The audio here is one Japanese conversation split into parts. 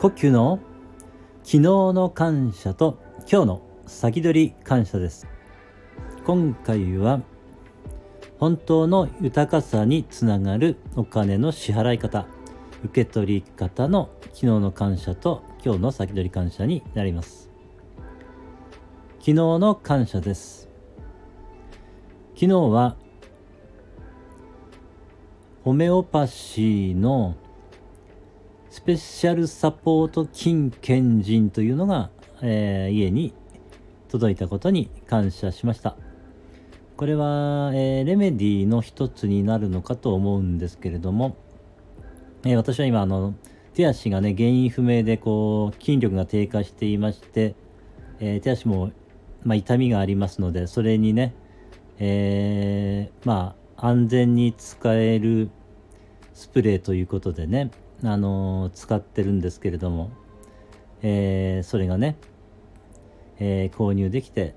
呼吸の昨日の感謝と今日の先取り感謝です。今回は本当の豊かさにつながるお金の支払い方受け取り方の昨日の感謝と今日の先取り感謝になります。昨日の感謝です。昨日はホメオパシーのスペシャルサポート金賢人というのが、えー、家に届いたことに感謝しました。これは、えー、レメディの一つになるのかと思うんですけれども、えー、私は今あの手足がね原因不明でこう筋力が低下していまして、え手足も、まあ、痛みがありますのでそれにね、えまあ安全に使えるスプレーということでねあの使ってるんですけれども、えー、それがね、えー、購入できて、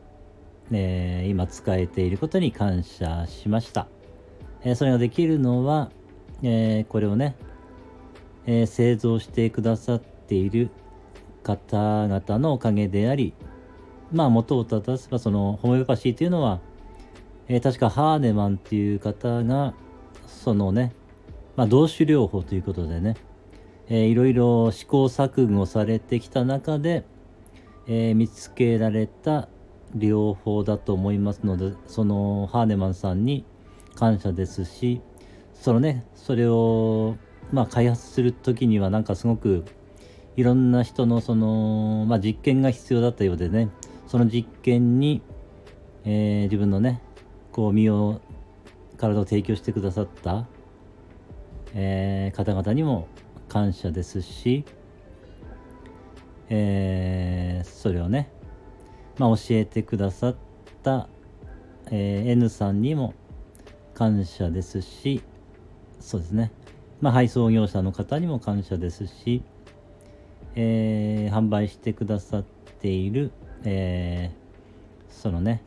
えー、今使えていることに感謝しました、えそれができるのは、えこれをね、え製造してくださっている方々のおかげでありまあ元を正せばそのホメオパシーというのは、え確かハーネマンっていう方がそのねまあ、同種療法ということでね、えー、いろいろ試行錯誤されてきた中で、えー、見つけられた療法だと思いますのでそのハーネマンさんに感謝ですしそのねそれをまあ開発する時にはなんかすごくいろんな人のその、まあ、実験が必要だったようでねその実験に、えー、自分のねこう身を体を提供してくださった、えー、方々にも感謝ですし、えー、それをね、まあ、教えてくださった、えー、N さんにも感謝ですしそうですね、まあ、配送業者の方にも感謝ですし、えー、販売してくださっている、えー、そのね、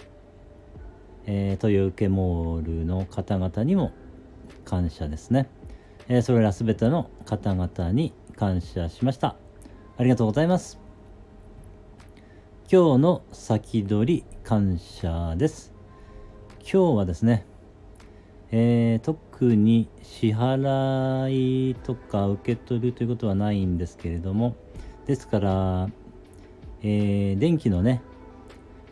えー、豊受モールの方々にも感謝ですね。えー、それらすべての方々に感謝しました。ありがとうございます。今日の先取り感謝です。今日はですね、えー、特に支払いとか受け取るということはないんですけれども、ですから、えー、電気のね、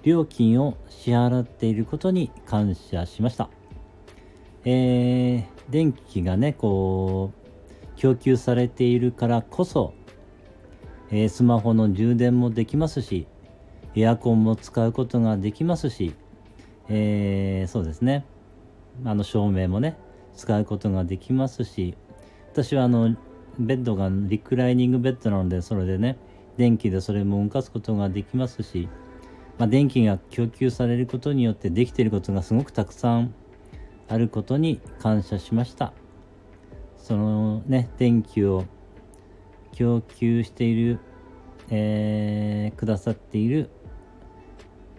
料金を支払っていることに感謝しました。えー、電気がねこう供給されているからこそ、えー、スマホの充電もできますしエアコンも使うことができますし、えー、そうですね。あの照明もね使うことができますし私はあのベッドがリクライニングベッドなのでそれでね電気でそれも動かすことができますし、まあ、電気が供給されることによってできていることがすごくたくさんあることに感謝しました。そのね電気を供給している、えー、くださっている、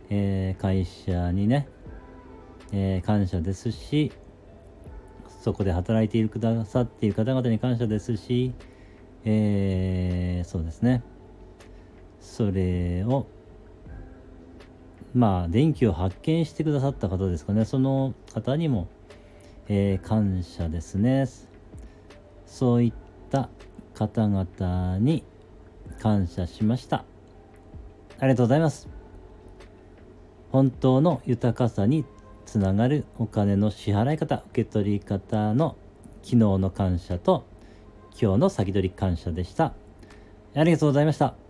えー、会社にね、えー、感謝ですしそこで働いているくださっている方々に感謝ですし、え、そうですね。それをまあ電気を発見してくださった方ですかね。その方にもえー、感謝ですね。そういった方々に感謝しました。ありがとうございます。本当の豊かさにつながるお金の支払い方受け取り方の昨日の感謝と今日の先取り感謝でした。ありがとうございました。